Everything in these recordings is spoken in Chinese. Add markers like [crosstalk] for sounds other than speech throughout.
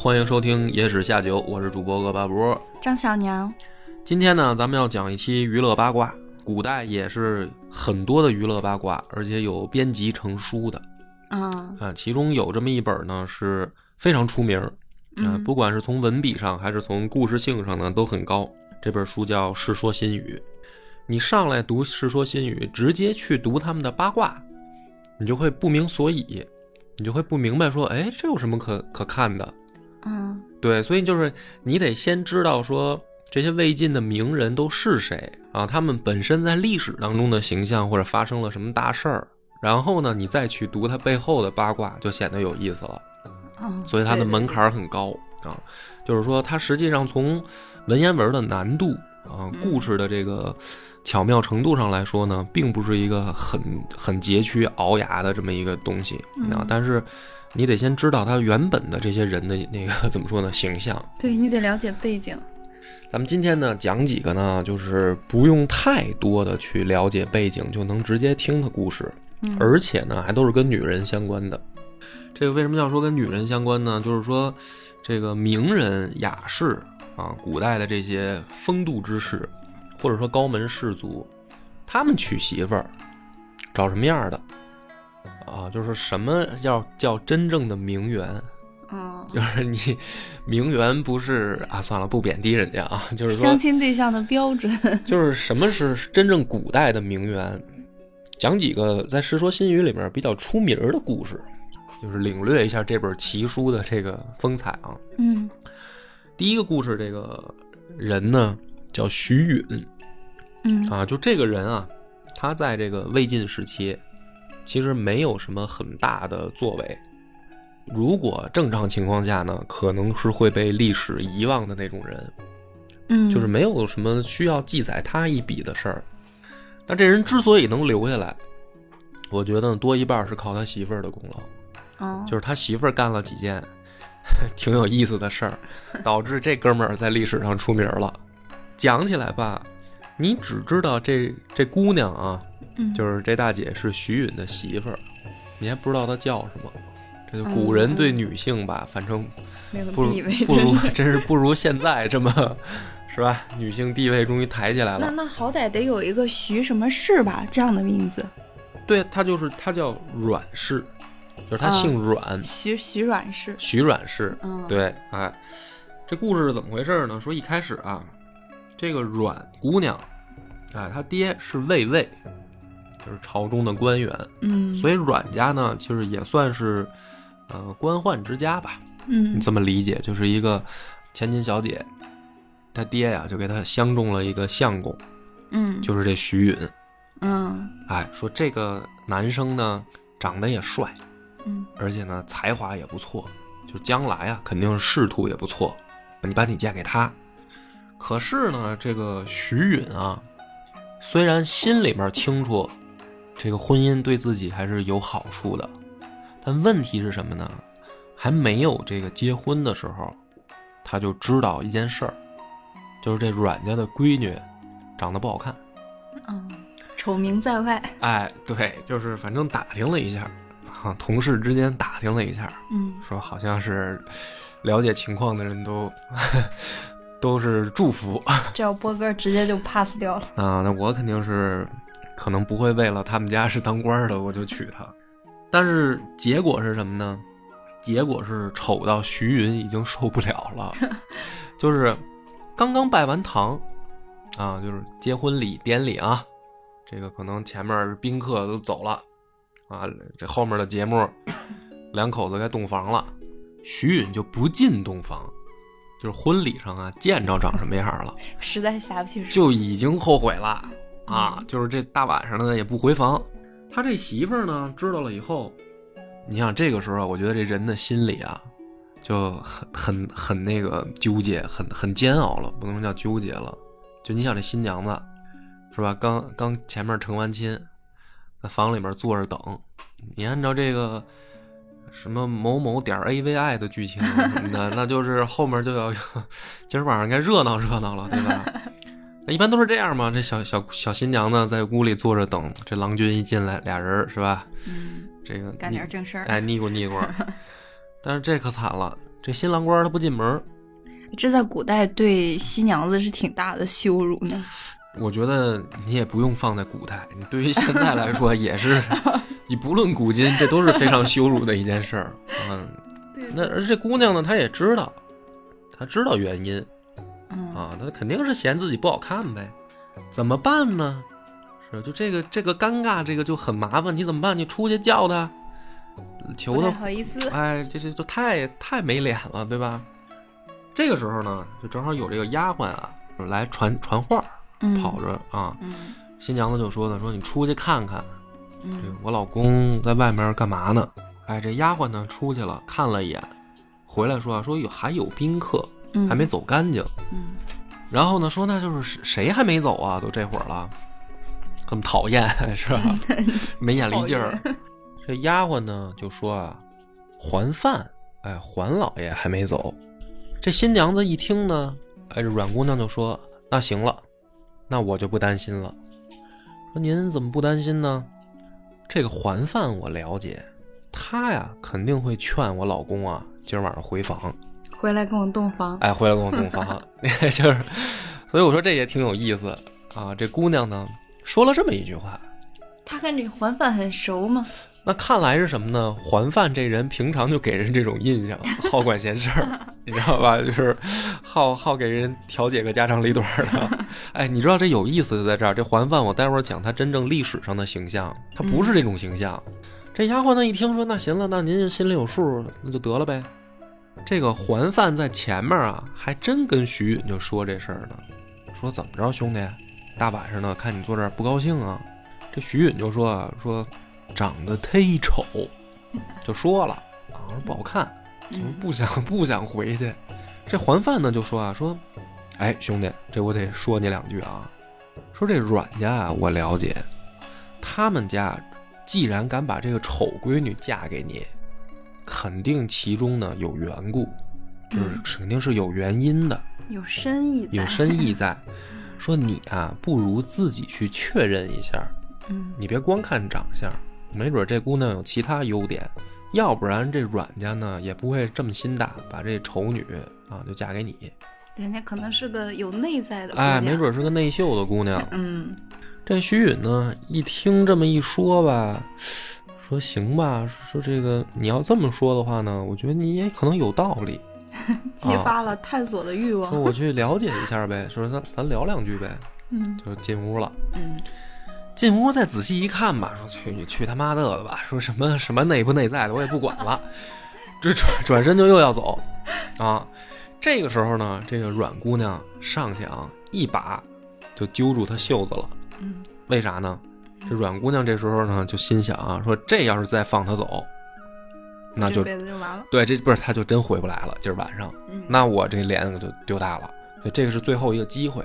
欢迎收听《野史下酒》，我是主播恶八波。张小娘，今天呢，咱们要讲一期娱乐八卦。古代也是很多的娱乐八卦，而且有编辑成书的啊啊。其中有这么一本呢，是非常出名啊，不管是从文笔上还是从故事性上呢，都很高。这本书叫《世说新语》，你上来读《世说新语》，直接去读他们的八卦，你就会不明所以。你就会不明白，说，哎，这有什么可可看的？嗯，对，所以就是你得先知道说这些魏晋的名人都是谁啊，他们本身在历史当中的形象或者发生了什么大事儿，然后呢，你再去读他背后的八卦，就显得有意思了。嗯，所以它的门槛很高啊，就是说它实际上从文言文的难度啊，故事的这个。巧妙程度上来说呢，并不是一个很很佶屈熬牙的这么一个东西啊。但是，你得先知道他原本的这些人的 [laughs] 那个 [laughs] 怎么说呢形象。对你得了解背景。咱们今天呢讲几个呢，就是不用太多的去了解背景，就能直接听的故事，而且呢还都是跟女人相关的。这个为什么要说跟女人相关呢？就是说，这个名人雅士啊，古代的这些风度之士。或者说高门士族，他们娶媳妇儿找什么样的啊？就是什么叫叫真正的名媛？嗯，[laughs] 就是你名媛不是啊？算了，不贬低人家啊。就是说相亲对象的标准，就是什么是真正古代的名媛？讲几个在《世说新语》里面比较出名的故事，就是领略一下这本奇书的这个风采啊。嗯，第一个故事，这个人呢？叫徐允，嗯啊，就这个人啊，他在这个魏晋时期，其实没有什么很大的作为。如果正常情况下呢，可能是会被历史遗忘的那种人，嗯，就是没有什么需要记载他一笔的事儿。但这人之所以能留下来，我觉得多一半是靠他媳妇儿的功劳，哦，就是他媳妇儿干了几件 [laughs] 挺有意思的事儿，[laughs] 导致这哥们儿在历史上出名了。讲起来吧，你只知道这这姑娘啊，就是这大姐是徐允的媳妇儿，你还不知道她叫什么。这古人对女性吧，反正不如不如，[laughs] 真是不如现在这么，是吧？女性地位终于抬起来了。那那好歹得有一个徐什么氏吧，这样的名字。对，她就是她叫阮氏，就是她姓阮，徐徐阮氏。徐阮氏，嗯，对，哎，这故事是怎么回事呢？说一开始啊。这个阮姑娘，哎，她爹是魏魏，就是朝中的官员，嗯，所以阮家呢，其实也算是，呃，官宦之家吧，嗯，你这么理解，就是一个千金小姐，她爹呀就给她相中了一个相公，嗯，就是这徐允，嗯，哎，说这个男生呢长得也帅，嗯，而且呢才华也不错，就将来啊肯定是仕途也不错，你把你嫁给他。可是呢，这个徐允啊，虽然心里面清楚，这个婚姻对自己还是有好处的，但问题是什么呢？还没有这个结婚的时候，他就知道一件事儿，就是这阮家的闺女长得不好看，嗯，丑名在外。哎，对，就是反正打听了一下，啊，同事之间打听了一下，嗯，说好像是了解情况的人都。[laughs] 都是祝福，这要波哥直接就 pass 掉了啊！那我肯定是可能不会为了他们家是当官的我就娶她，但是结果是什么呢？结果是丑到徐云已经受不了了，[laughs] 就是刚刚拜完堂啊，就是结婚礼典礼啊，这个可能前面宾客都走了啊，这后面的节目两口子该洞房了，徐云就不进洞房。就是婚礼上啊，见着长什么样了，实在下不去手，就已经后悔了啊！就是这大晚上的也不回房，他这媳妇儿呢知道了以后，你想这个时候，我觉得这人的心里啊，就很很很那个纠结，很很煎熬了，不能叫纠结了。就你想这新娘子是吧？刚刚前面成完亲，在房里面坐着等。你按照这个什么某某点 AVI 的剧情什么的，那就是后面就要 [laughs] 今儿晚上该热闹热闹了，对吧？[laughs] 那一般都是这样嘛。这小小小新娘呢，在屋里坐着等，这郎君一进来，俩人是吧？嗯，这个干点正事儿。哎，腻咕腻咕。[laughs] 但是这可惨了，这新郎官他不进门。这在古代对新娘子是挺大的羞辱呢。我觉得你也不用放在古代，你对于现在来说也是，[laughs] 你不论古今，这都是非常羞辱的一件事儿。嗯，[laughs] 对那而这姑娘呢，她也知道，她知道原因嗯啊，那肯定是嫌自己不好看呗。怎么办呢？是就这个这个尴尬，这个就很麻烦。你怎么办？你出去叫他，求不好意思。哎，这这就太太没脸了，对吧？这个时候呢，就正好有这个丫鬟啊，来传传话，嗯跑着啊。嗯新娘子就说呢，说你出去看看，我老公在外面干嘛呢？哎，这丫鬟呢出去了，看了一眼，回来说啊，说有还有宾客嗯，还没走干净。嗯然后呢，说那就是谁谁还没走啊？都这会儿了，很讨厌 [laughs] 是吧？[laughs] 没眼力劲儿。这丫鬟呢就说啊，还饭，哎，还老爷还没走。这新娘子一听呢，哎，这阮姑娘就说：“那行了，那我就不担心了。”说您怎么不担心呢？这个还饭我了解，他呀肯定会劝我老公啊，今儿晚上回房。回来跟我洞房。哎，回来跟我洞房，[laughs] [laughs] 就是，所以我说这也挺有意思啊。这姑娘呢说了这么一句话，她跟这环范很熟吗？那看来是什么呢？环范这人平常就给人这种印象，好管闲事儿，[laughs] 你知道吧？就是好好给人调解个家长里短的。哎，你知道这有意思就在这儿。这环范，我待会儿讲他真正历史上的形象，他不是这种形象。这丫鬟呢一听说，那行了，那您心里有数，那就得了呗。这个还饭在前面啊，还真跟徐允就说这事儿呢，说怎么着，兄弟，大晚上的看你坐这儿不高兴啊？这徐允就说啊，说长得忒丑，就说了啊，不好看，不想不想回去。这还饭呢就说啊，说，哎兄弟，这我得说你两句啊，说这阮家啊，我了解，他们家既然敢把这个丑闺女嫁给你，肯定其中呢有缘故，就是嗯肯定是有原因的，有深意，有深意在。[laughs] 说你啊，不如自己去确认一下，嗯你别光看长相，没准这姑娘有其他优点，要不然这阮家呢也不会这么心大，把这丑女啊就嫁给你。人家可能是个有内在的姑哎，没准是个内秀的姑娘。嗯这徐允呢，一听这么一说吧，说行吧，说这个你要这么说的话呢，我觉得你也可能有道理。[laughs] 激发了探索的欲望说。我去了解一下呗，说咱咱聊两句呗，嗯就进屋了。嗯进屋再仔细一看吧，说去你去他妈的了吧，说什么什么内不内在的我也不管了，这转转身就又要走，啊，这个时候呢，这个阮姑娘上去啊，一把就揪住他袖子了，嗯为啥呢？这阮姑娘这时候呢就心想啊，说这要是再放他走，那就这辈子就完了。对，这不是他就真回不来了，今儿晚上，嗯那我这脸可就丢大了，所以这个是最后一个机会，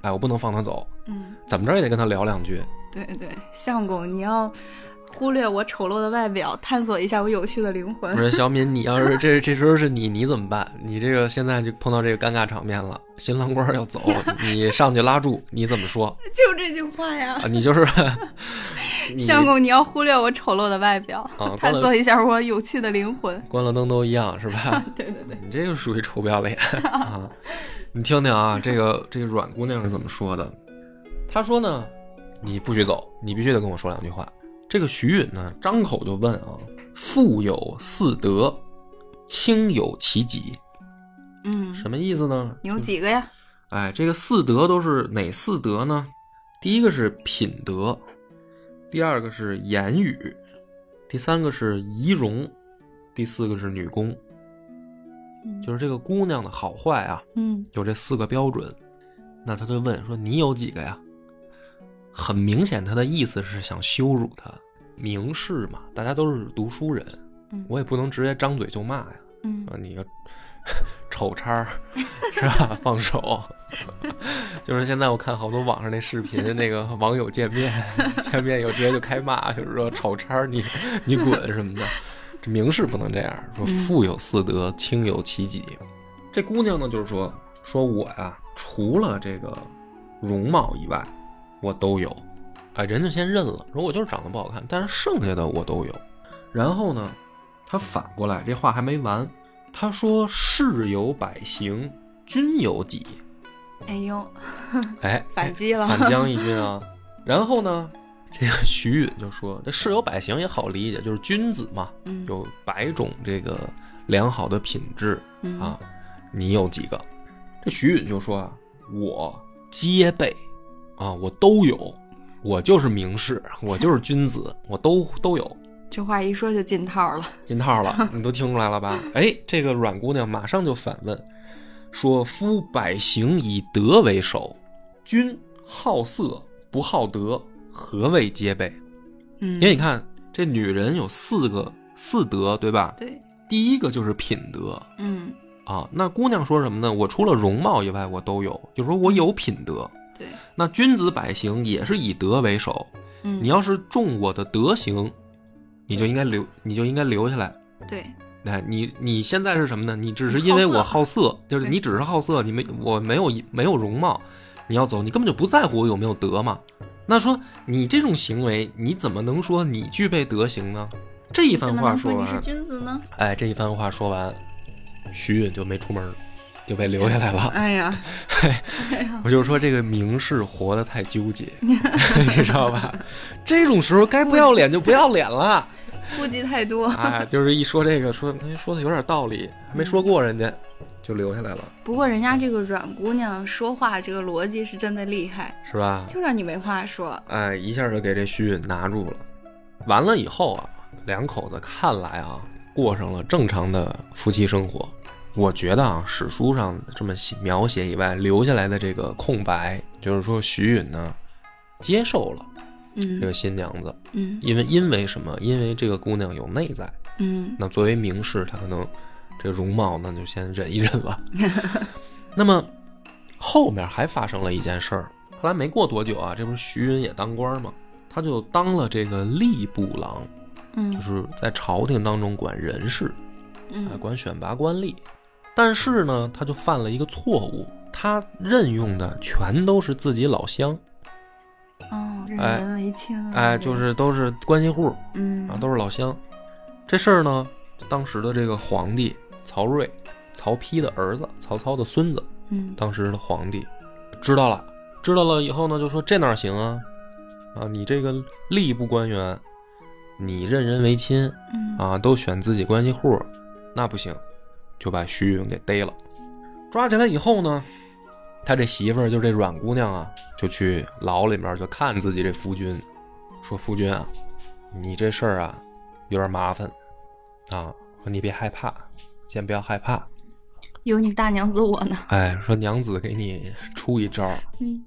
哎，我不能放他走，嗯，怎么着也得跟他聊两句。对对，相公，你要忽略我丑陋的外表，探索一下我有趣的灵魂不。是小敏，你要是这这时候是你，你怎么办？你这个现在就碰到这个尴尬场面了，新郎官要走，你 [laughs] 上去拉住，你怎么说就这句话呀啊？，你就是 [laughs] 相公，你要忽略我丑陋的外表，啊，探索一下我有趣的灵魂。关了灯都一样是吧？[laughs] 对对对，你这就属于臭不要脸啊！你听听啊，这个这个阮姑娘是怎么说的？她说呢，你不许走，你必须得跟我说两句话。这个徐允呢，张口就问啊：“富有四德，轻有其己。”嗯，什么意思呢？有几个呀？哎，这个四德都是哪四德呢？第一个是品德，第二个是言语，第三个是仪容，第四个是女工。就是这个姑娘的好坏啊，嗯有这四个标准。那他就问说：“你有几个呀？”很明显，他的意思是想羞辱他。明示嘛，大家都是读书人，嗯我也不能直接张嘴就骂呀，嗯啊，你个 [laughs] 丑叉儿是吧？[laughs] 放手，[laughs] 就是现在我看好多网上那视频，那个网友见面见面以后直接就开骂，就是说丑叉儿你你滚什么的。这明示不能这样说，富有四德，轻有其己。这姑娘呢，就是说说我呀，除了这个容貌以外，我都有。哎，人家先认了，说我就是长得不好看，但是剩下的我都有。然后呢，他反过来，这话还没完，他说：“士有百行，君有己。哎呦，”哎，[laughs] 反击了，反将一军啊。然后呢，这个徐允就说：“这士有百行也好理解，就是君子嘛，嗯有百种这个良好的品质嗯啊。你有几个？”这徐允就说：“啊，我皆备啊，我都有，我就是名士，我就是君子，我都都有。”这话一说就进套了。进套了，[laughs] 你都听出来了吧？哎，这个阮姑娘马上就反问，说：“夫百行以德为首，君好色不好德，何谓皆备？”嗯，因为你看，这女人有四个四德，对吧？对，第一个就是品德嗯，啊。那姑娘说什么呢？我除了容貌以外，我都有，就是说我有品德。对，那君子百行也是以德为首，嗯，你要是重我的德行，你就应该留，你就应该留下来。对，哎，你你现在是什么呢？你只是因为我好色，就是你只是好色，你没我没有没有容貌，你要走，你根本就不在乎我有没有德嘛。那说你这种行为，你怎么能说你具备德行呢？这一番话说完，君子呢？哎，这一番话说完，徐允就没出门，就被留下来了。哎呀，哎呀，我就说这个名士活得太纠结，[laughs] 你知道吧？这种时候该不要脸就不要脸了。顾忌太多。[laughs] 哎，就是一说这个，说哎说的有点道理，还没说过人家，就留下来了，不过人家这个阮姑娘说话这个逻辑是真的厉害，是吧？就让你没话说。哎，一下就给这徐允拿住了。完了以后啊，两口子看来啊，过上了正常的夫妻生活。我觉得啊，史书上这么写描写以外，留下来的这个空白，就是说徐允呢接受了这个嗯新娘子，嗯因为因为什么？因为这个姑娘有内在。嗯那作为名士，他可能这个容貌那就先忍一忍了。[laughs] 那么后面还发生了一件事儿，后来没过多久啊，这不是徐允也当官吗，他就当了这个吏部郎，嗯，就是在朝廷当中管人事，啊，嗯管选拔官吏。但是呢，他就犯了一个错误，他任用的全都是自己老乡，哦，任哎人唯亲啊。哎，就是都是关系户嗯啊，都是老乡。这事儿呢，当时的这个皇帝曹睿，曹丕的儿子，曹操的孙子，嗯当时的皇帝知道了，知道了以后呢，就说这哪行啊？啊，你这个吏部官员，你任人唯亲嗯啊，都选自己关系户，那不行，就把徐允给逮了。抓起来以后呢，他这媳妇儿就这阮姑娘啊，就去牢里面就看自己这夫君，说夫君啊，你这事儿啊有点麻烦啊，说你别害怕，先不要害怕，有你大娘子我呢。哎，说娘子给你出一招，嗯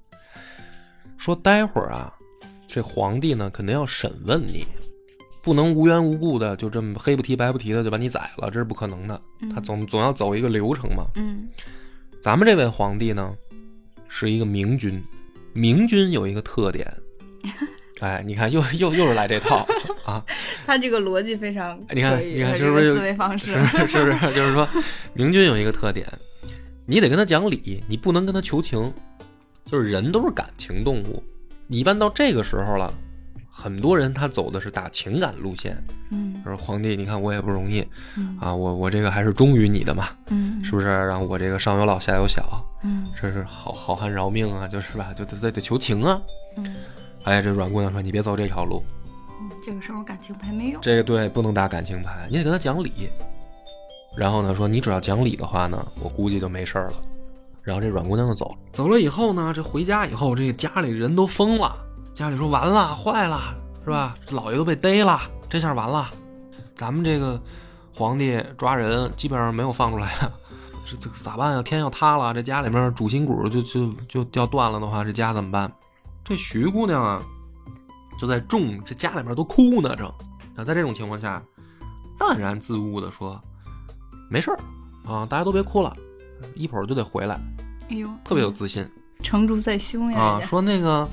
说待会儿啊，这皇帝呢肯定要审问你，不能无缘无故的就这么黑不提白不提的就把你宰了，这是不可能的。他总总要走一个流程嘛。嗯咱们这位皇帝呢，是一个明君，明君有一个特点，[laughs] 哎，你看又又又是来这套 [laughs] 啊，他这个逻辑非常你看你看是不是思维方式？是是不是？就是说，明君有一个特点，你得跟他讲理，你不能跟他求情。就是人都是感情动物，你一般到这个时候了，很多人他走的是打情感路线。嗯说皇帝，你看我也不容易嗯啊，我我这个还是忠于你的嘛，嗯，是不是？然后我这个上有老下有小，嗯这是好好汉饶命啊，就是吧？就得得得求情啊。嗯哎，这阮姑娘说你别走这条路，嗯，这个时候感情牌没用。这个对不能打感情牌，你得跟他讲理。然后呢，说你只要讲理的话呢，我估计就没事儿了。然后这阮姑娘就走了。走了以后呢，这回家以后，这个家里人都疯了。家里说完了，坏了，是吧？这老爷都被逮了，这下完了。咱们这个皇帝抓人，基本上没有放出来的。这这咋办呀？天要塌了，这家里面主心骨就就就要断了的话，这家怎么办？这徐姑娘啊，就在众这家里面都哭呢，正。那在这种情况下，淡然自悟的说：“没事儿啊，大家都别哭了，一会儿就得回来，哎呦，特别有自信成竹在胸呀！啊。说那个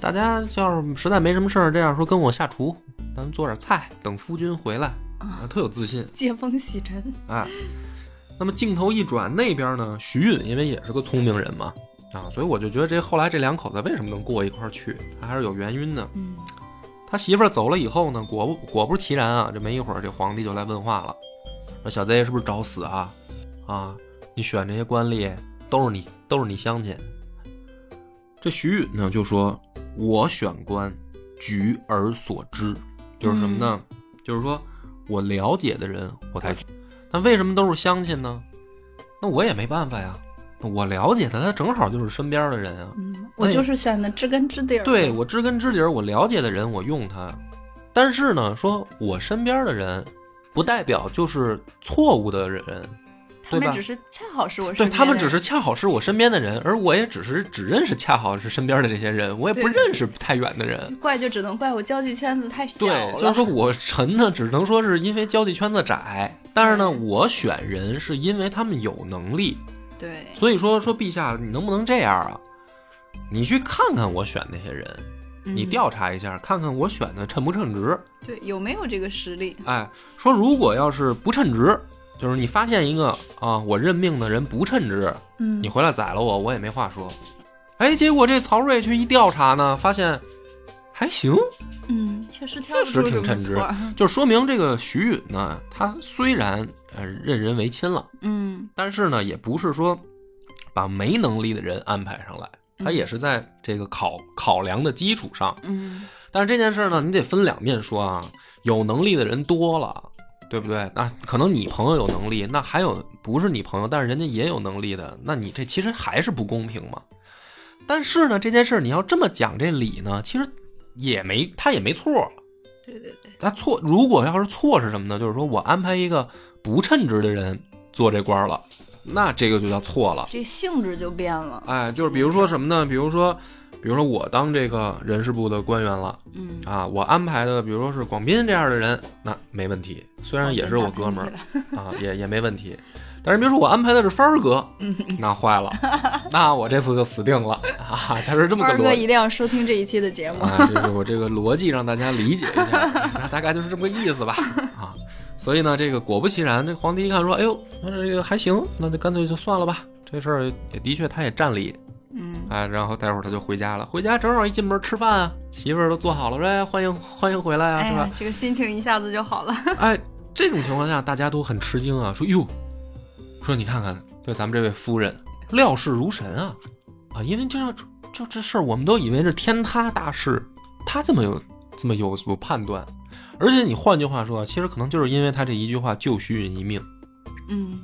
大家要是实在没什么事儿，这样说跟我下厨，咱做点菜，等夫君回来啊，特有自信。接风洗尘。啊，那么镜头一转，那边呢，徐允因为也是个聪明人嘛，啊，所以我就觉得这后来这两口子为什么能过一块儿去，他还是有原因的。嗯他媳妇儿走了以后呢，果不果不其然啊，这没一会儿，这皇帝就来问话了，说小贼是不是找死啊？啊，你选这些官吏都是你都是你乡亲。这徐允呢就说：“我选官，举而所知，就是什么呢？就是说我了解的人我才去。那为什么都是乡亲呢？那我也没办法呀。我了解他他正好就是身边的人啊。嗯，我就是选的知根知底儿。对我知根知底儿，我了解的人我用他，但是呢，说我身边的人，不代表就是错误的人，他们只是恰好是我对身边的人他们只是恰好是我身边的人，而我也只是只认识恰好是身边的这些人，我也不认识太远的人。怪就只能怪我交际圈子太小对，就是说我沉呢，只能说是因为交际圈子窄，但是呢，我选人是因为他们有能力，对，所以说说陛下，你能不能这样啊？你去看看我选那些人，你嗯调查一下，看看我选的称不称职。对有没有这个实力？哎，说如果要是不称职，就是你发现一个啊，我任命的人不称职，嗯你回来宰了我，我也没话说。哎，结果这曹睿去一调查呢，发现还行，嗯，确实挺称职。[laughs] 就说明这个徐允呢，他虽然呃任人唯亲了，嗯但是呢，也不是说把没能力的人安排上来，他嗯也是在这个考考量的基础上。嗯但是这件事呢，你得分两面说啊。有能力的人多了，对不对？那可能你朋友有能力，那还有不是你朋友，但是人家也有能力的，那你这其实还是不公平嘛。但是呢，这件事你要这么讲这理呢，其实也没他也没错。对对对，他错，如果要是错是什么呢？就是说我安排一个不称职的人做这官了，那这个就叫错了。这性质就变了。哎，就是比如说什么呢？比如说，比如说我当这个人事部的官员了。嗯，啊，我安排的，比如说是广斌这样的人，那没问题，虽然也是我哥们儿啊，也也没问题。但是比如说我安排的是帆儿哥，嗯 [laughs] 那坏了，那我这次就死定了啊！他是这么个逻辑二哥一定要收听这一期的节目。啊，这是我这个逻辑让大家理解一下，大大概就是这么个意思吧啊。所以呢，这个果不其然，这皇帝一看说，哎呦，那这个还行，那就干脆就算了吧。这事儿也的确他也占理，嗯哎，然后待会儿他就回家了。回家正好一进门吃饭啊，媳妇儿都做好了，说哎欢迎欢迎回来啊，是吧哎？，这个心情一下子就好了。[laughs] 哎，这种情况下大家都很吃惊啊，说哟，说你看看，就咱们这位夫人料事如神啊啊，因为就要就这事儿，我们都以为是天塌大事，他这么有这么有有判断，而且你换句话说，其实可能就是因为他这一句话救徐允一命。嗯，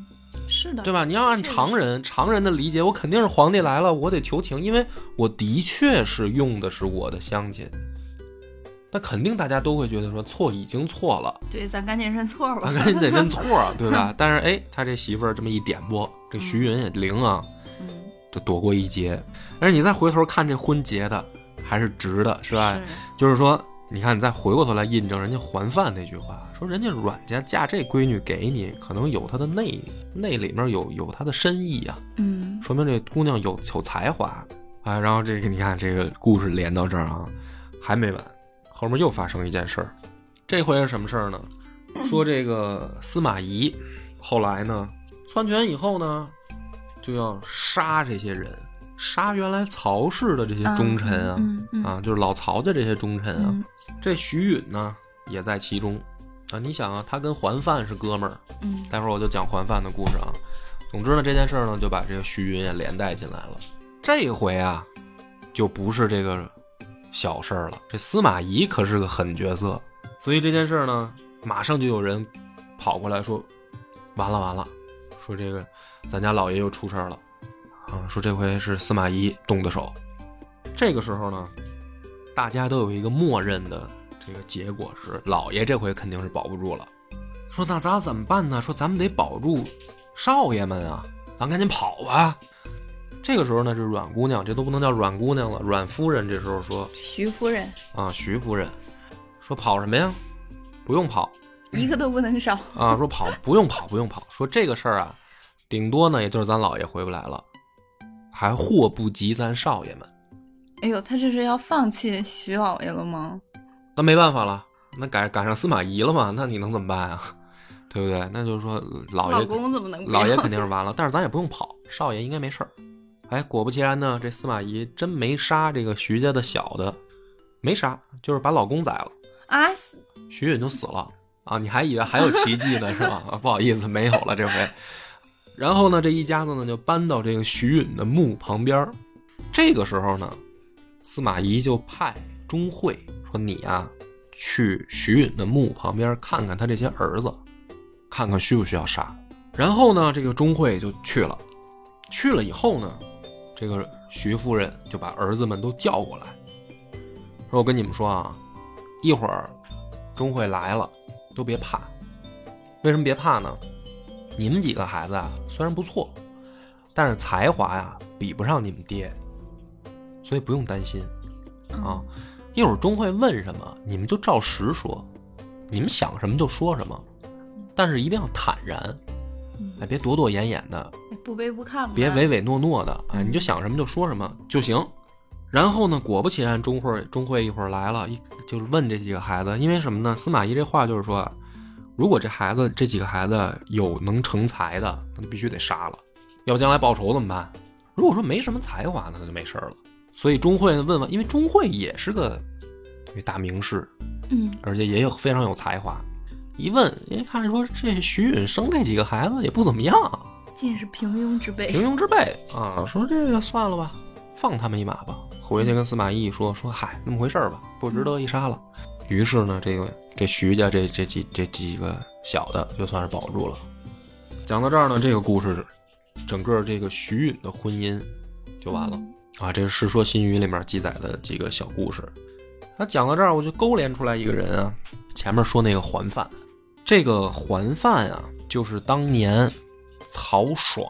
是的，对吧？你要按常人常人的理解，我肯定是皇帝来了，我得求情，因为我的确是用的是我的乡亲。那肯定大家都会觉得说错已经错了，对，咱赶紧认错吧咱。赶紧得认错啊，[laughs] 对吧？但是哎，他这媳妇儿这么一点拨，这徐云也灵啊，嗯，就躲过一劫。但是你再回头看这婚结的，还是值的，是吧？是就是说，你看你再回过头来印证人家还饭那句话，说人家阮家嫁这闺女给你，可能有她的内内里面有有她的深意啊。嗯说明这姑娘有有才华啊。然后这个你看这个故事连到这儿啊，还没完，后面又发生一件事儿。这回是什么事儿呢？说这个司马懿后来呢篡权以后呢，就要杀这些人，杀原来曹氏的这些忠臣啊、嗯嗯啊，就是老曹家这些忠臣啊。嗯这徐允呢也在其中啊。你想啊，他跟桓范是哥们儿，嗯待会儿我就讲桓范的故事啊。总之呢，这件事儿呢就把这个徐允也连带进来了。这回啊，就不是这个小事儿了。这司马懿可是个狠角色，所以这件事儿呢，马上就有人跑过来说：“完了完了，说这个咱家老爷又出事儿了啊！说这回是司马懿动的手。”这个时候呢，大家都有一个默认的这个结果是，老爷这回肯定是保不住了。说那咱怎么办呢？说咱们得保住少爷们啊，咱赶紧跑吧。这个时候呢，这阮姑娘，这都不能叫阮姑娘了，阮夫人这时候说徐夫人，啊，徐夫人说跑什么呀？不用跑，一个都不能少。啊，说跑不用跑，不用跑，说这个事儿啊，顶多呢也就是咱老爷回不来了，还祸不及咱少爷们。哎呦，他这是要放弃徐老爷了吗？那没办法了，那赶赶上司马懿了嘛，那你能怎么办啊？[laughs] 对不对？那就是说老爷老公怎么能老爷肯定是完了，但是咱也不用跑，少爷应该没事儿。哎，果不其然呢，这司马懿真没杀这个徐家的小的，没杀，就是把老公宰了，啊？徐允就死了啊！你还以为还有奇迹呢是吧？[laughs] 啊，不好意思，没有了这回。然后呢，这一家子呢就搬到这个徐允的墓旁边。这个时候呢，司马懿就派钟会说：“你呀、去徐允的墓旁边看看他这些儿子，看看需不需要杀。”然后呢，这个钟会就去了。去了以后呢，这个徐夫人就把儿子们都叫过来，说：“我跟你们说啊，一会儿钟会来了，都别怕。为什么别怕呢？你们几个孩子啊，虽然不错，但是才华呀比不上你们爹，所以不用担心啊。一会儿钟会问什么，你们就照实说，你们想什么就说什么，但是一定要坦然，哎，别躲躲掩掩的，哎不卑不亢的，别唯唯诺诺的，哎，你就想什么就说什么就行。然后呢，果不其然，钟会钟会一会儿来了，一就是问这几个孩子，因为什么呢？司马懿这话就是说，如果这孩子这几个孩子有能成才的，那就必须得杀了，要将来报仇怎么办？如果说没什么才华，那就没事儿了。所以钟会问问，因为钟会也是个这个大名士，嗯，而且也有非常有才华。一问，人家看说这徐允生这几个孩子也不怎么样，尽是平庸之辈。平庸之辈啊，说这个算了吧，放他们一马吧。回去跟司马懿说说，嗨，那么回事儿吧，不值得一杀了。于是呢，这个这徐家这这几这几个小的就算是保住了。讲到这儿呢，这个故事整个这个徐允的婚姻就完了啊。这是《世说新语》里面记载的几个小故事。他讲到这儿，我就勾连出来一个人啊，前面说那个桓范，这个桓范啊，就是当年曹爽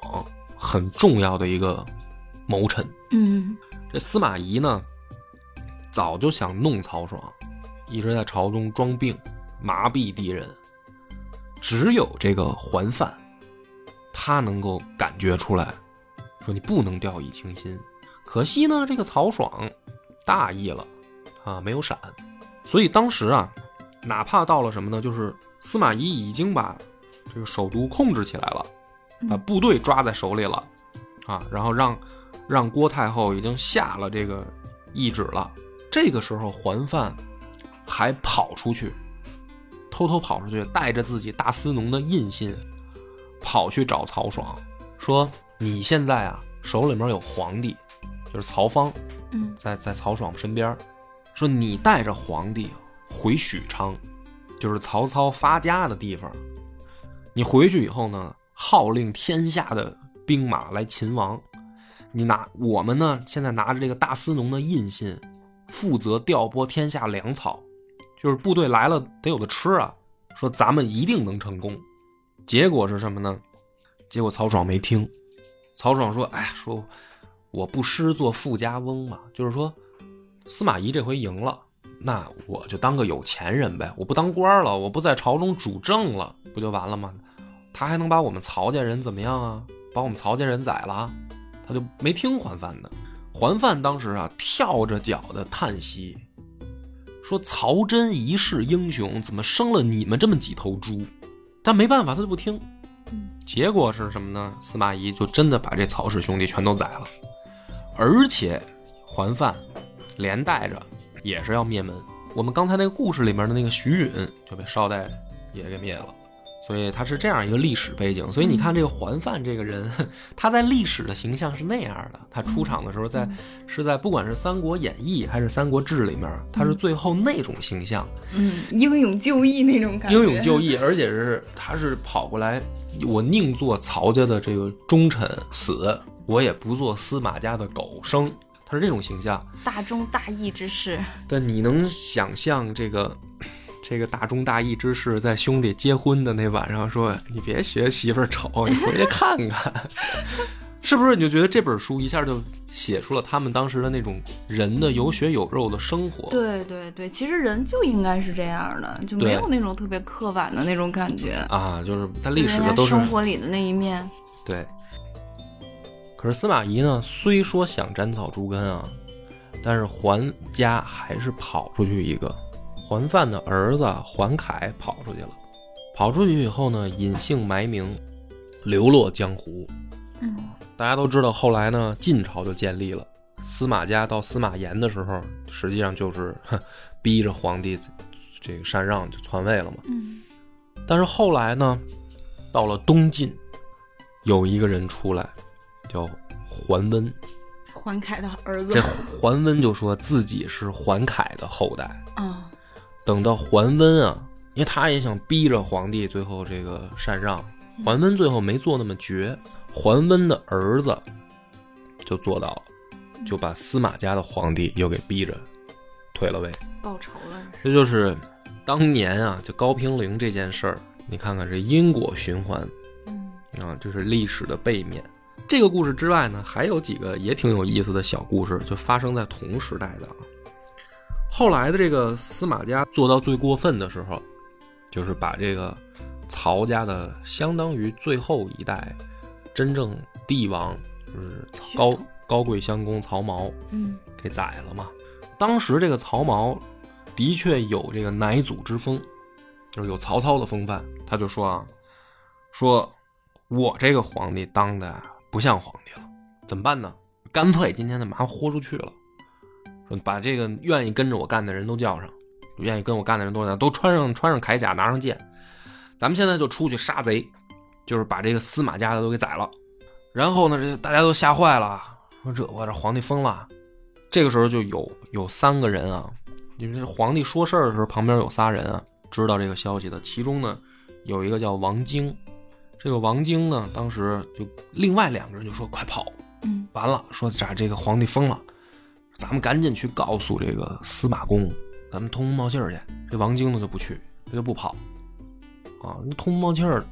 很重要的一个谋臣。嗯这司马懿呢，早就想弄曹爽，一直在朝中装病，麻痹敌人。只有这个桓范，他能够感觉出来，说你不能掉以轻心。可惜呢，这个曹爽大意了，啊，没有闪。所以当时啊，哪怕到了什么呢，就是司马懿已经把这个首都控制起来了，把部队抓在手里了，啊，然后让让郭太后已经下了这个懿旨了。这个时候，桓范还跑出去，偷偷跑出去，带着自己大司农的印信，跑去找曹爽，说：“你现在啊，手里面有皇帝，就是曹芳，嗯在在曹爽身边，说你带着皇帝回许昌，就是曹操发家的地方。你回去以后呢，号令天下的兵马来擒王。你拿我们呢，现在拿着这个大司农的印信，负责调拨天下粮草，就是部队来了得有的吃啊。说咱们一定能成功。结果是什么呢？结果曹爽没听。曹爽说：“哎呀，说我不失做富家翁嘛，就是说司马懿这回赢了，那我就当个有钱人呗，我不当官了，我不在朝中主政了，不就完了吗？他还能把我们曹家人怎么样啊？把我们曹家人宰了？他就没听桓范的。桓范当时啊，跳着脚的叹息，说曹真一世英雄，怎么生了你们这么几头猪？但没办法，他就不听。结果是什么呢？司马懿就真的把这曹氏兄弟全都宰了，而且桓范连带着也是要灭门。我们刚才那个故事里面的那个徐允就被捎带也给灭了，所以他是这样一个历史背景。所以你看这个桓范这个人，[laughs] 他在历史的形象是那样的。他出场的时候在是在不管是《三国演义》还是《三国志》里面，他是最后那种形象，嗯，英勇就义那种感觉。英勇就义，而且是他是跑过来，我宁做曹家的这个忠臣死，我也不做司马家的狗生。他是这种形象。大忠大义之士。但你能想象这个这个大忠大义之士在兄弟结婚的那晚上说：“你别学媳妇儿丑，你回去看看。” [laughs] 是不是你就觉得这本书一下就写出了他们当时的那种人的有血有肉的生活？对对对，其实人就应该是这样的，就没有那种特别刻板的那种感觉。啊，就是他历史的都是生活里的那一面。对。可是司马懿呢，虽说想斩草除根啊，但是还家还是跑出去一个，桓范的儿子桓凯跑出去了。跑出去以后呢，隐姓埋名，流落江湖。嗯大家都知道，后来呢，晋朝就建立了。司马家到司马炎的时候，实际上就是哼逼着皇帝这个禅让就篡位了嘛。嗯但是后来呢，到了东晋，有一个人出来，叫桓温。桓凯的儿子这桓温就说自己是桓凯的后代。啊，等到桓温啊，因为他也想逼着皇帝最后这个禅让，桓温最后没做那么绝。桓温的儿子就做到了，就把司马家的皇帝又给逼着退了位。报仇了这就是当年啊，就高平陵这件事儿，你看看这因果循环嗯啊，这是历史的背面。这个故事之外呢，还有几个也挺有意思的小故事，就发生在同时代的啊。后来的这个司马家做到最过分的时候，就是把这个曹家的相当于最后一代真正帝王，就是高高贵相公曹髦，嗯给宰了嘛。当时这个曹髦的确有这个乃祖之风，就是有曹操的风范。他就说啊，说我这个皇帝当的不像皇帝了，怎么办呢？干脆今天就马上豁出去了，说把这个愿意跟着我干的人都叫上，愿意跟我干的人都叫上都穿上穿上铠甲，拿上剑，咱们现在就出去杀贼，就是把这个司马家的都给宰了。然后呢，这大家都吓坏了，说这我这皇帝疯了。这个时候就有有三个人啊，因为皇帝说事儿的时候，旁边有仨人啊，知道这个消息的。其中呢，有一个叫王经，这个王经呢，当时就另外两个人就说：“快跑！嗯完了，说咋这个皇帝疯了，咱们赶紧去告诉这个司马公，咱们通风报信儿去。”这王经呢就不去，他就不跑啊，那通风报信儿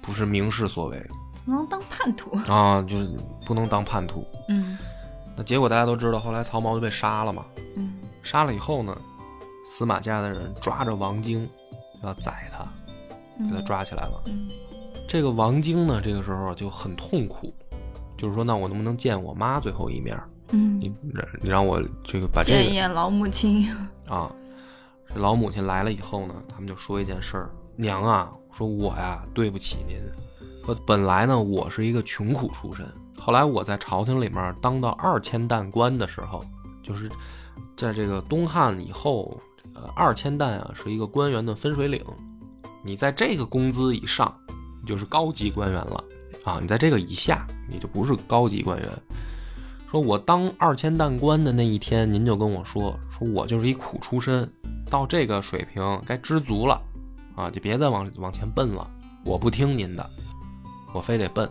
不是明士所为怎么能当叛徒？啊，[laughs] 就是不能当叛徒。嗯那结果大家都知道，后来曹髦就被杀了嘛。嗯杀了以后呢，司马家的人抓着王经要宰他，给他抓起来了。嗯这个王经呢，这个时候就很痛苦，就是说，那我能不能见我妈最后一面？嗯，你你让我这个把这个见一眼老母亲。[laughs] 啊，这老母亲来了以后呢，他们就说一件事儿：娘啊，说我呀对不起您，说本来呢我是一个穷苦出身，后来我在朝廷里面当到二千担官的时候，就是在这个东汉以后，呃，二千担啊是一个官员的分水岭，你在这个工资以上，你就是高级官员了啊，你在这个以下，你就不是高级官员。说我当二千担官的那一天，您就跟我说，说我就是一苦出身，到这个水平该知足了，啊，就别再往往前奔了。我不听您的，我非得奔。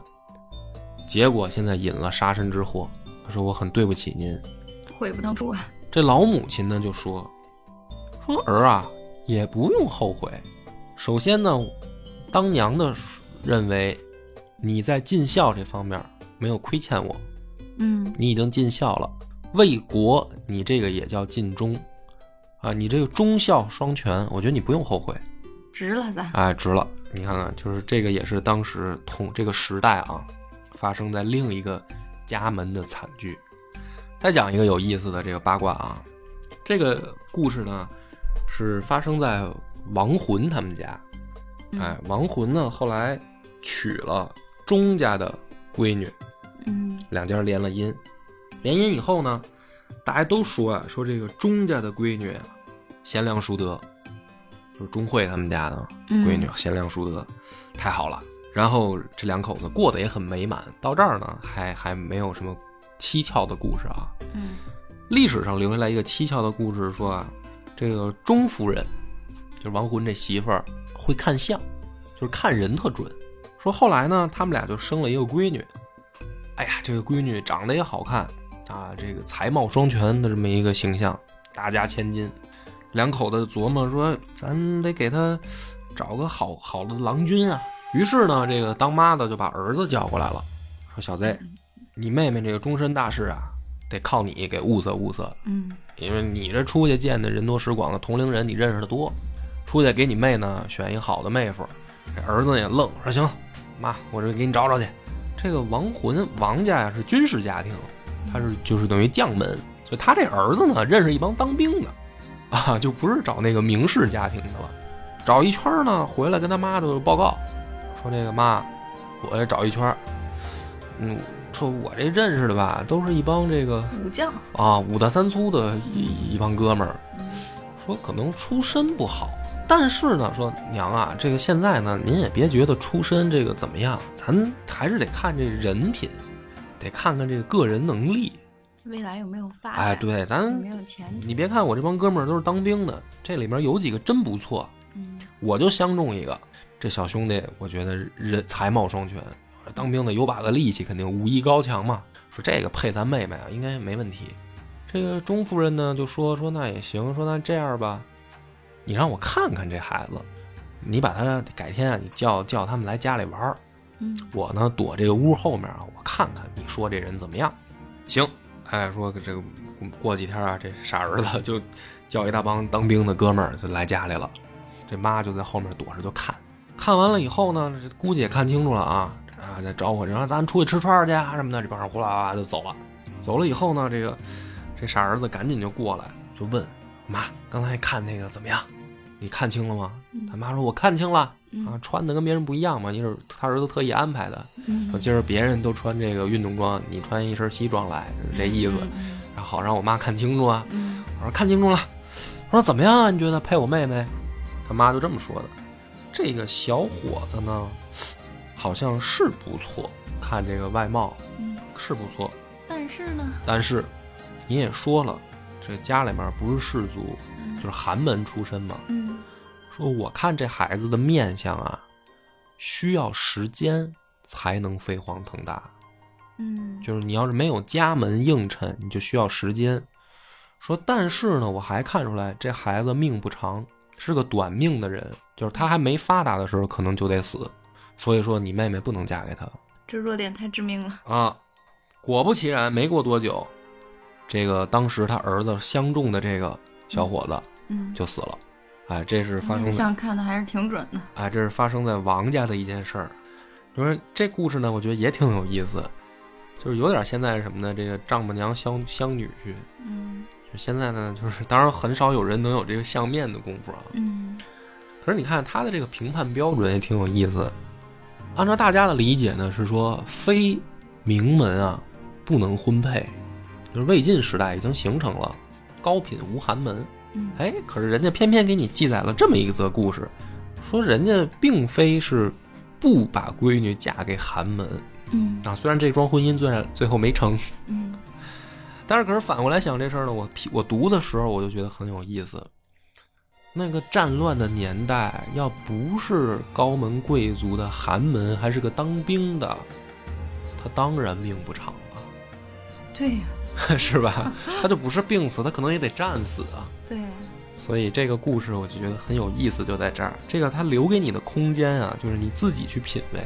结果现在引了杀身之祸，他说我很对不起您。悔不当初啊！这老母亲呢就说，说儿啊也不用后悔。首先呢，当娘的认为你在尽孝这方面没有亏欠我，嗯你已经尽孝了，为国你这个也叫尽忠，啊，你这个忠孝双全，我觉得你不用后悔，值了咱。哎，值了。你看看，就是这个也是当时同这个时代啊，发生在另一个家门的惨剧。再讲一个有意思的这个八卦啊，这个故事呢是发生在王浑他们家，哎，王浑呢后来娶了钟家的闺女，嗯。两家联了姻，联姻以后呢，大家都说啊，说这个钟家的闺女啊，贤良淑德，就是钟慧他们家的闺女，贤良淑德，太好了。然后这两口子过得也很美满，到这儿呢，还还没有什么蹊跷的故事啊。嗯。历史上留下来一个蹊跷的故事，说啊，这个钟夫人，就是王浑这媳妇儿，会看相，就是看人特准。说后来呢，他们俩就生了一个闺女，哎呀，这个闺女长得也好看啊，这个才貌双全的这么一个形象，大家千金。两口子琢磨说，咱得给她找个好好的郎君啊。于是呢，这个当妈的就把儿子叫过来了，说小 Z，你妹妹这个终身大事啊，得靠你给物色物色，嗯因为你这出去见的人多识广的同龄人，你认识的多，出去给你妹呢选一好的妹夫。这儿子也愣，说行，妈，我这给你找找去。这个王浑王家呀是军事家庭，他是就是等于将门，所以他这儿子呢认识一帮当兵的，啊，就不是找那个名士家庭的了。找一圈呢，回来跟他妈就报告，说这个妈，我也找一圈，嗯，说我这认识的吧，都是一帮这个武将，啊五大三粗的一一帮哥们儿，说可能出身不好，但是呢，说娘啊，这个现在呢，您也别觉得出身这个怎么样，咱还是得看这人品，得看看这个个人能力。未来有没有发展？哎，对，咱没有钱？你别看我这帮哥们儿都是当兵的，这里面有几个真不错，嗯我就相中一个。这小兄弟，我觉得人才貌双全，当兵的有把子力气，肯定武艺高强嘛。说这个配咱妹妹啊，应该没问题。这个钟夫人呢就说说那也行，说那这样吧，你让我看看这孩子，你把他改天啊，你叫叫他们来家里玩儿，嗯我呢躲这个屋后面啊，我看看你说这人怎么样。行，哎，说这个过几天啊，这傻儿子就叫一大帮当兵的哥们儿就来家里了，这妈就在后面躲着就看。看完了以后呢，这估计也看清楚了啊啊，这招呼人说咱出去吃串儿去啊什么的，这帮人呼啦啦就走了。走了以后呢，这个这傻儿子赶紧就过来就问妈，刚才看那个怎么样？你看清了吗？他妈说我看清了啊，嗯穿的跟别人不一样嘛，因为是他儿子特意安排的。说嗯，今儿别人都穿这个运动装，你穿一身西装来，是这意思。嗯然后好让我妈看清楚啊。嗯我说看清楚了。我说怎么样啊？你觉得配我妹妹？他妈就这么说的。这个小伙子呢，好像是不错，看这个外貌嗯，是不错，但是呢，但是你也说了，这家里面不是士族，嗯就是寒门出身嘛。嗯说我看这孩子的面相啊，需要时间才能飞黄腾达。嗯，就是你要是没有家门映衬，你就需要时间。说，但是呢，我还看出来这孩子命不长，是个短命的人，就是他还没发达的时候可能就得死，所以说你妹妹不能嫁给他这弱点太致命了。啊。果不其然，没过多久，这个当时他儿子相中的这个小伙子嗯，就死了。哎，这是发生在像看的还是挺准的。哎，这是发生在王家的一件事儿。就是这故事呢，我觉得也挺有意思，就是有点现在什么呢？这个丈母娘相相女婿，嗯就现在呢，就是当然很少有人能有这个相面的功夫啊。嗯可是你看他的这个评判标准也挺有意思。按照大家的理解呢，是说非名门啊不能婚配，就是魏晋时代已经形成了高品无寒门。嗯，哎，可是人家偏偏给你记载了这么一则故事，说人家并非是不把闺女嫁给寒门嗯啊，虽然这桩婚姻最然最后没成，嗯 [laughs] 但是可是反过来想这事儿呢，我我读的时候我就觉得很有意思。那个战乱的年代，要不是高门贵族的寒门，还是个当兵的，他当然命不长了，对呀，[laughs] 是吧？他就不是病死，他可能也得战死啊。[laughs] 对，所以这个故事我就觉得很有意思，就在这儿。这个他留给你的空间啊，就是你自己去品味。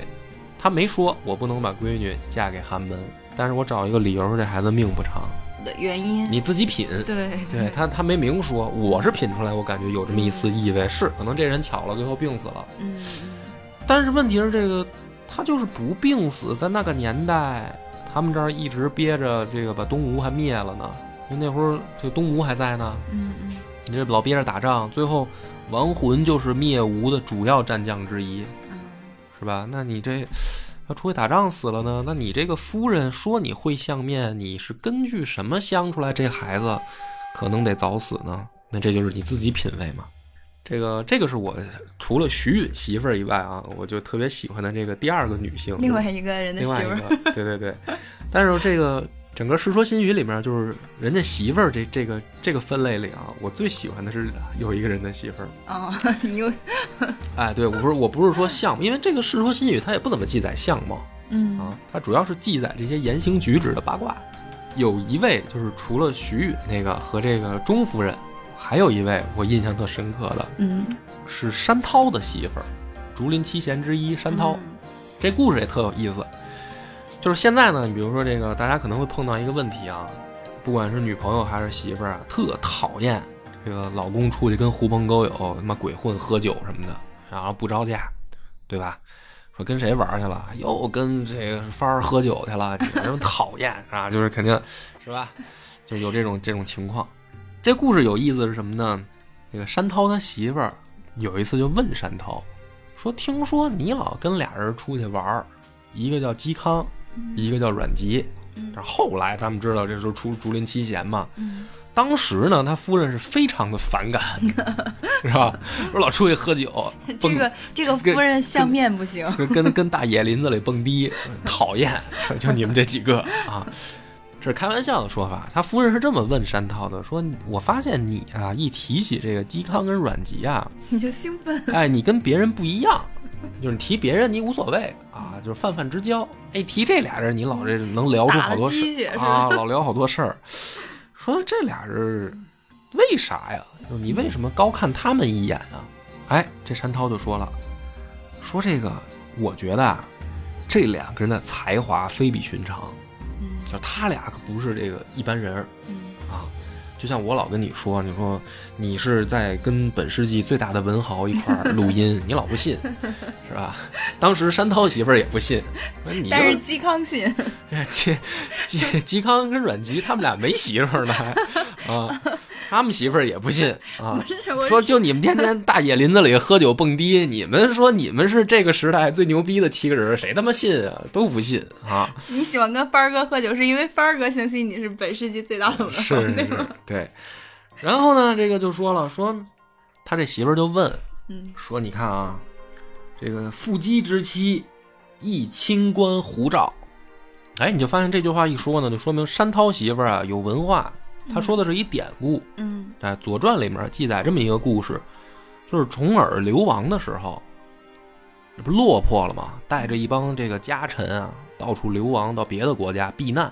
他没说我不能把闺女嫁给寒门，但是我找一个理由说这孩子命不长，的原因。你自己品。对对他，他没明说，我是品出来，我感觉有这么一丝意味，是可能这人巧了，最后病死了。嗯但是问题是，这个他就是不病死，在那个年代，他们这儿一直憋着这个把东吴还灭了呢，因为那会儿这东吴还在呢，嗯嗯你这老憋着打仗，最后王浑就是灭吴的主要战将之一，嗯是吧？那你这要出去打仗死了呢？那你这个夫人说你会相面，你是根据什么相出来这孩子可能得早死呢？那这就是你自己品味嘛。这个这个是我除了徐允媳妇儿以外啊，我就特别喜欢的这个第二个女性，另外一个人的媳妇儿。对对对。但是这个整个《世说新语》里面，就是人家媳妇儿这这个这个分类里啊，我最喜欢的是有一个人的媳妇儿。哦，[laughs] 你又哎，对我不是我不是说相貌，因为这个《世说新语》它也不怎么记载相貌嗯啊，它主要是记载这些言行举止的八卦。有一位就是除了徐允那个和这个钟夫人，还有一位我印象特深刻的嗯是山涛的媳妇儿，竹林七贤之一山涛。这故事也特有意思，就是现在呢，你比如说这个，大家可能会碰到一个问题啊，不管是女朋友还是媳妇儿啊，特讨厌这个老公出去跟狐朋狗友他妈鬼混喝酒什么的，然后不着家，对吧？说跟谁玩去了？又跟这个芳儿喝酒去了，这种讨厌 [laughs] 啊，就是肯定是吧？就有这种这种情况。这故事有意思是什么呢？这个山涛他媳妇儿有一次就问山涛说：“听说你老跟俩人出去玩儿，一个叫嵇康，一个叫阮籍。后来咱们知道，这时候出竹林七贤嘛。嗯当时呢，他夫人是非常的反感，[laughs] 是吧？说老出去喝酒，这个这个夫人相面不行，跟跟跟大野林子里蹦迪，讨厌，就你们这几个啊，这是开玩笑的说法。他夫人是这么问山涛的，说：“我发现你啊，一提起这个嵇康跟阮籍啊，[laughs] 你就兴奋。哎，你跟别人不一样，就是你提别人你无所谓啊，就是泛泛之交。哎，提这俩人，你老这能聊出好多事啊，老聊好多事儿。说这俩人为啥呀？就是你为什么高看他们一眼啊？哎，这山涛就说了，说这个我觉得啊，这两个人的才华非比寻常，嗯就他俩可不是这个一般人儿嗯啊。就像我老跟你说，你说你是在跟本世纪最大的文豪一块儿录音，你老不信，是吧？当时山涛媳妇儿也不信，说你但就是嵇康信，哎嵇嵇嵇康跟阮籍他们俩没媳妇儿呢，还啊，[laughs] 他们媳妇儿也不信 [laughs] 啊说就你们天天大野林子里喝酒蹦迪，你们说你们是这个时代最牛逼的七个人，谁他妈信啊？都不信啊！[laughs] 你喜欢跟帆儿哥喝酒，是因为帆儿哥相信你是本世纪最大的文豪，是是是对吧？，对。然后呢，这个就说了，说他这媳妇儿就问嗯说，你看啊，这个腹肌之妻，亦清官胡照。哎，你就发现这句话一说呢，就说明山涛媳妇儿啊有文化。他说的是一典故，嗯在《左传》里面记载这么一个故事，就是重耳流亡的时候，这不落魄了吗？带着一帮这个家臣啊，到处流亡到别的国家避难。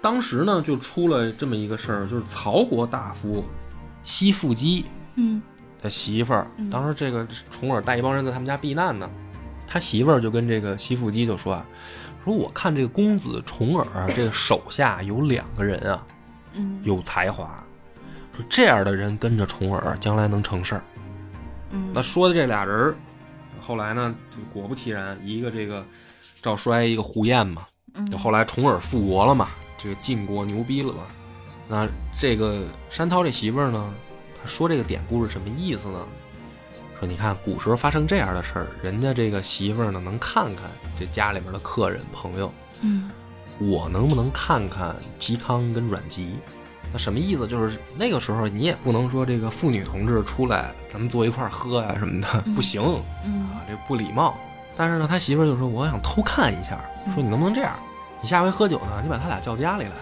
当时呢，就出了这么一个事儿，就是曹国大夫西富基嗯他媳妇儿嗯，当时这个重耳带一帮人在他们家避难呢，他媳妇儿就跟这个西富基就说啊，说我看这个公子重耳啊这个手下有两个人啊，嗯有才华，说这样的人跟着重耳，将来能成事儿。嗯，那说的这俩人儿，后来呢，就果不其然，一个这个赵衰，一个胡彦嘛。嗯就后来重耳复国了嘛，这个晋国牛逼了嘛。那这个山涛这媳妇儿呢，他说这个典故是什么意思呢？说你看古时候发生这样的事儿，人家这个媳妇儿呢能看看这家里面的客人朋友，嗯我能不能看看嵇康跟阮籍？那什么意思？就是那个时候你也不能说这个妇女同志出来，咱们坐一块儿喝呀、什么的，嗯不行嗯啊，这不礼貌。但是呢，他媳妇儿就说我想偷看一下，嗯说你能不能这样？你下回喝酒呢，你把他俩叫家里来，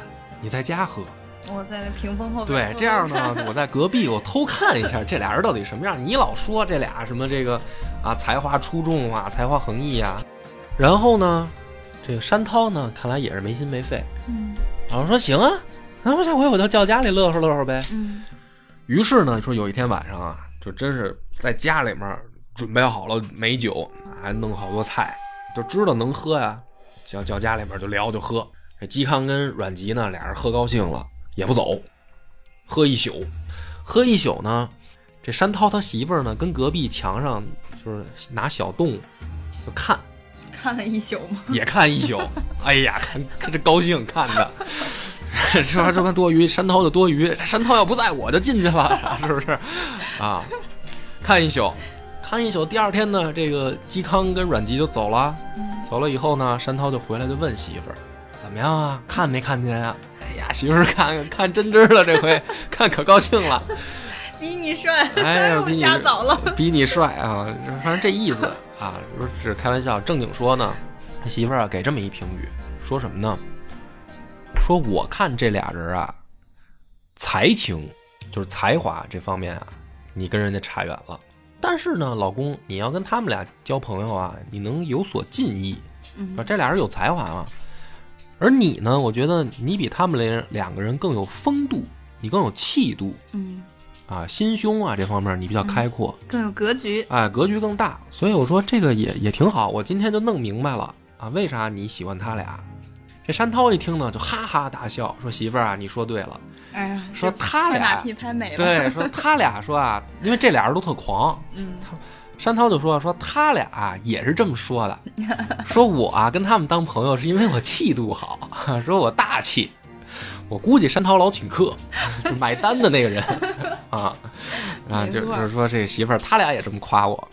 你在家喝。我在那屏风后边对，这样呢，[laughs] 我在隔壁我偷看一下这俩人到底什么样。你老说这俩什么这个啊才华出众啊，才华横溢啊，然后呢，这个山涛呢，看来也是没心没肺，嗯然后说行啊，那我下回我就叫家里乐呵乐呵呗。嗯于是呢，说有一天晚上啊，就真是在家里面准备好了美酒，还弄好多菜，就知道能喝呀，叫叫家里面就聊就喝。这嵇康跟阮籍呢，俩人喝高兴了，也不走，喝一宿，喝一宿呢，这山涛他媳妇儿呢，跟隔壁墙上就是拿小洞就看，看了一宿吗？也看一宿。[laughs] 哎呀，看看这高兴看的，[laughs] 说这么多余，山涛的多余。山涛要不在，我就进去了，[laughs] 是不是？啊，看一宿，看一宿。第二天呢，这个嵇康跟阮籍就走了。走了以后呢，山涛就回来就问媳妇儿：“怎么样啊？看没看见啊？”哎呀，媳妇儿看看真真了，这回看可高兴了。比你帅，哎呀，我比你家早了。比你帅啊！[laughs] 反正这意思啊，不是只是开玩笑。正经说呢，他媳妇儿啊给这么一评语，说什么呢？说我看这俩人啊，才情就是才华这方面啊，你跟人家差远了。但是呢，老公，你要跟他们俩交朋友啊，你能有所进意，嗯啊，这俩人有才华啊。而你呢，我觉得你比他们两两个人更有风度，你更有气度嗯，啊，心胸啊这方面你比较开阔。更有格局。哎，格局更大，所以我说这个也也挺好。我今天就弄明白了啊，为啥你喜欢他俩？这山涛一听呢，就哈哈大笑，说：“媳妇儿啊，你说对了。哎呀，说他俩拍马屁拍美了。对，说 [laughs] 他俩说啊，因为这俩人都特狂，嗯，山涛就说说他俩啊也是这么说的，[laughs] 说我啊跟他们当朋友是因为我气度好，[laughs] 说我大气。我估计山涛老请客，[laughs] 买单的那个人啊 [laughs] 啊，就就是说这个媳妇儿，他俩也这么夸我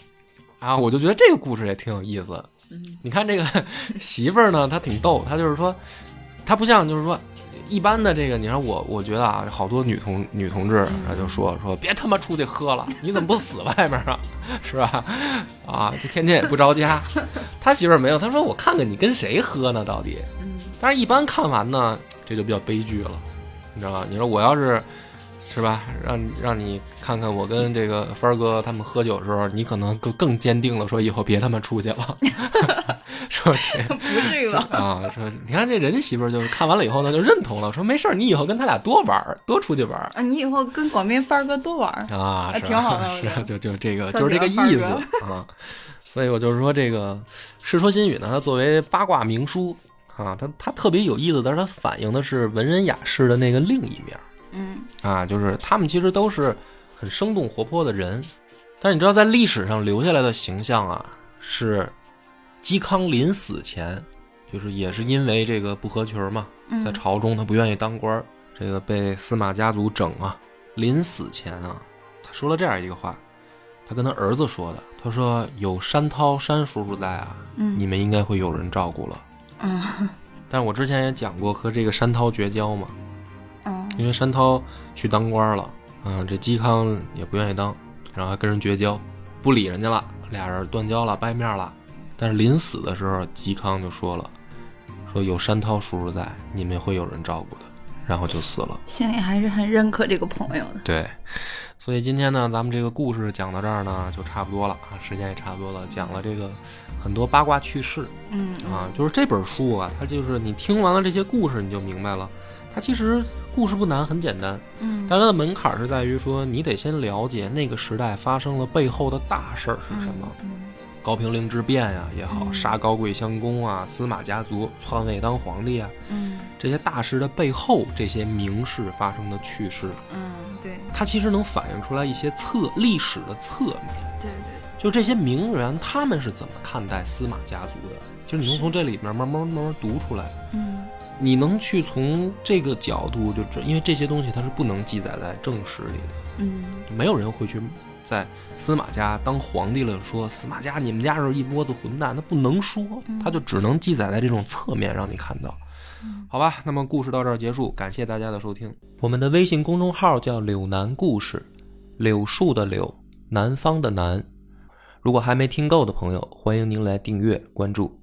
啊，我就觉得这个故事也挺有意思。嗯你看这个 [laughs] 媳妇儿呢，她挺逗，她就是说，她不像就是说一般的这个，你看我我觉得啊，好多女同女同志啊就说说别他妈出去喝了，你怎么不死外面啊？是吧？啊，这天天也不着家。他媳妇儿没有，他说我看看你跟谁喝呢，到底。嗯但是，一般看完呢，这就比较悲剧了，你知道吧？你说我要是，是吧？让让你看看我跟这个帆儿哥他们喝酒的时候，你可能更更坚定了说以后别他妈出去了，[laughs] 说这 [laughs] 不至于吧？啊，说你看这人家媳妇儿就是看完了以后呢，就认同了，说没事儿，你以后跟他俩多玩儿，多出去玩儿。啊，你以后跟广斌帆儿哥多玩儿。啊，是挺好的是觉得就就这个就是这个意思啊。所以我就是说，这个《世说新语》呢，它作为八卦名书啊，他他特别有意思，但是他反映的是文人雅士的那个另一面嗯啊，就是他们其实都是很生动活泼的人，但是你知道，在历史上留下来的形象啊，是嵇康临死前，就是也是因为这个不合群嘛，嗯，在朝中他不愿意当官儿，这个被司马家族整啊。临死前啊，他说了这样一个话，他跟他儿子说的，他说有山涛山叔叔在啊，嗯你们应该会有人照顾了。嗯但是我之前也讲过和这个山涛绝交嘛，嗯因为山涛去当官了，嗯，这嵇康也不愿意当，然后还跟人绝交，不理人家了，俩人断交了，掰面了。但是临死的时候，嵇康就说了，说有山涛叔叔在，你们会有人照顾的，然后就死了。心里还是很认可这个朋友的。对，所以今天呢，咱们这个故事讲到这儿呢，就差不多了啊，时间也差不多了，讲了这个很多八卦趣事嗯啊，就是这本书啊，它就是你听完了这些故事，你就明白了，它其实故事不难，很简单，嗯但它的门槛是在于说，你得先了解那个时代发生了背后的大事儿是什么。嗯高平陵之变呀、也好，嗯杀高贵襄公啊，司马家族篡位当皇帝啊，嗯这些大事的背后，这些名士发生的趣事，嗯，对它其实能反映出来一些侧历史的侧面。对对，就这些名媛，他们是怎么看待司马家族的？就是你能从这里面慢慢慢慢读出来，嗯你能去从这个角度就知，因为这些东西它是不能记载在正史里的，嗯没有人会去在司马家当皇帝了说司马家你们家是一窝子混蛋，他不能说，他就只能记载在这种侧面让你看到。好吧，那么故事到这儿结束，感谢大家的收听。我们的微信公众号叫“柳南故事”，柳树的柳，南方的南。如果还没听够的朋友，欢迎您来订阅关注。